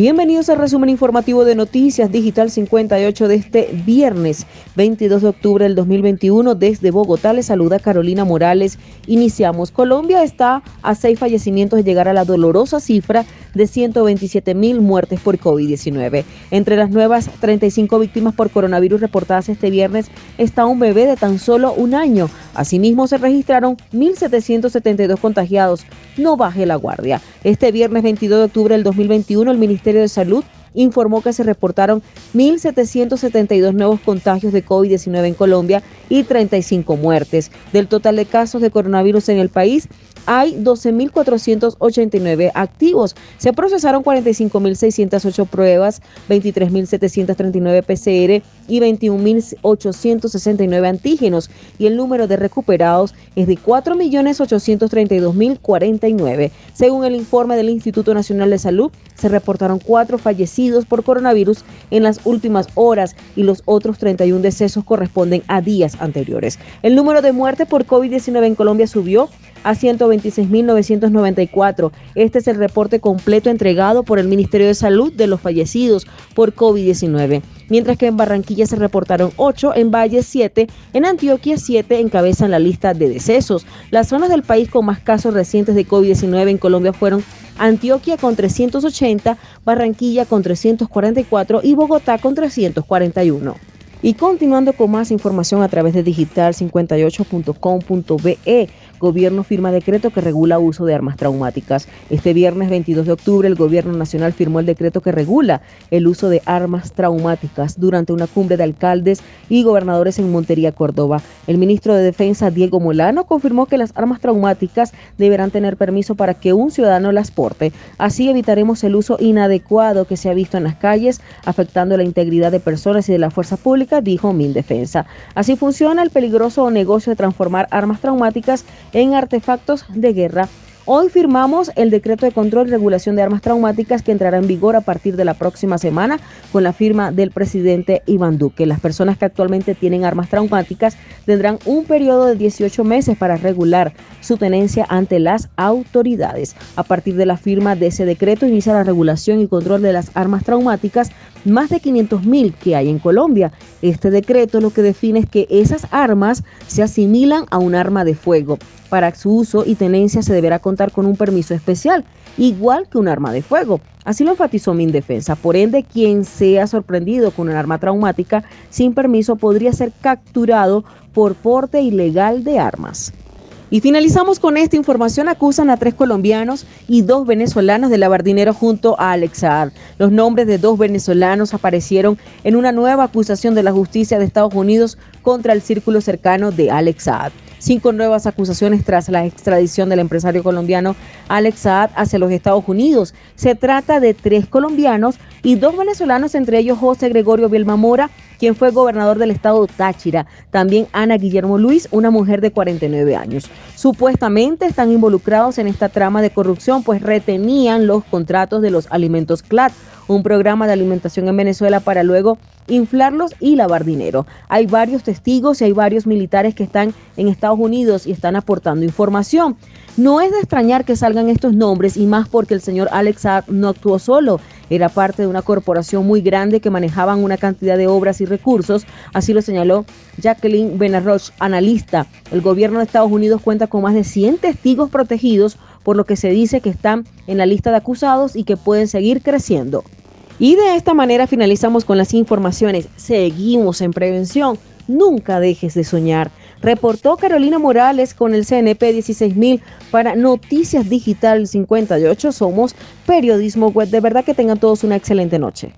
Bienvenidos al resumen informativo de Noticias Digital 58 de este viernes 22 de octubre del 2021. Desde Bogotá les saluda Carolina Morales. Iniciamos. Colombia está a seis fallecimientos de llegar a la dolorosa cifra de 127 mil muertes por COVID-19. Entre las nuevas 35 víctimas por coronavirus reportadas este viernes está un bebé de tan solo un año. Asimismo se registraron 1.772 contagiados. No baje la guardia. Este viernes 22 de octubre del 2021 el Ministerio de Salud informó que se reportaron 1.772 nuevos contagios de COVID-19 en Colombia y 35 muertes. Del total de casos de coronavirus en el país, hay 12.489 activos. Se procesaron 45.608 pruebas, 23.739 PCR y 21.869 antígenos. Y el número de recuperados es de 4.832.049. Según el informe del Instituto Nacional de Salud, se reportaron cuatro fallecidos por coronavirus en las últimas horas y los otros 31 decesos corresponden a días anteriores. El número de muertes por COVID-19 en Colombia subió a 126.994. Este es el reporte completo entregado por el Ministerio de Salud de los fallecidos por COVID-19. Mientras que en Barranquilla se reportaron 8, en Valle 7, en Antioquia 7 encabezan la lista de decesos. Las zonas del país con más casos recientes de COVID-19 en Colombia fueron Antioquia con 380, Barranquilla con 344 y Bogotá con 341. Y continuando con más información a través de digital58.com.be, Gobierno firma decreto que regula uso de armas traumáticas. Este viernes 22 de octubre, el Gobierno Nacional firmó el decreto que regula el uso de armas traumáticas durante una cumbre de alcaldes y gobernadores en Montería, Córdoba. El ministro de Defensa, Diego Molano, confirmó que las armas traumáticas deberán tener permiso para que un ciudadano las porte. Así evitaremos el uso inadecuado que se ha visto en las calles, afectando la integridad de personas y de la fuerza pública, dijo Mindefensa. Así funciona el peligroso negocio de transformar armas traumáticas en artefactos de guerra Hoy firmamos el decreto de control y regulación de armas traumáticas que entrará en vigor a partir de la próxima semana con la firma del presidente Iván Duque. Las personas que actualmente tienen armas traumáticas tendrán un periodo de 18 meses para regular su tenencia ante las autoridades. A partir de la firma de ese decreto inicia la regulación y control de las armas traumáticas, más de 500 mil que hay en Colombia. Este decreto lo que define es que esas armas se asimilan a un arma de fuego. Para su uso y tenencia se deberá contar con un permiso especial, igual que un arma de fuego. Así lo enfatizó Mindefensa. Por ende, quien sea sorprendido con un arma traumática sin permiso podría ser capturado por porte ilegal de armas. Y finalizamos con esta información. Acusan a tres colombianos y dos venezolanos de lavardinero junto a Alex Saad. Los nombres de dos venezolanos aparecieron en una nueva acusación de la justicia de Estados Unidos contra el círculo cercano de Alex Saad cinco nuevas acusaciones tras la extradición del empresario colombiano Alex Saad hacia los Estados Unidos. Se trata de tres colombianos y dos venezolanos, entre ellos José Gregorio Mora, quien fue gobernador del estado Táchira. También Ana Guillermo Luis, una mujer de 49 años. Supuestamente están involucrados en esta trama de corrupción, pues retenían los contratos de los alimentos CLAT, un programa de alimentación en Venezuela para luego inflarlos y lavar dinero. Hay varios testigos y hay varios militares que están en Estados Unidos y están aportando información. No es de extrañar que salgan estos nombres y más porque el señor Alex Saab no actuó solo, era parte de una corporación muy grande que manejaban una cantidad de obras y recursos, así lo señaló Jacqueline Benarroch, analista. El gobierno de Estados Unidos cuenta con más de 100 testigos protegidos, por lo que se dice que están en la lista de acusados y que pueden seguir creciendo. Y de esta manera finalizamos con las informaciones. Seguimos en prevención. Nunca dejes de soñar. Reportó Carolina Morales con el CNP 16000 para Noticias Digital 58. Somos periodismo web. De verdad que tengan todos una excelente noche.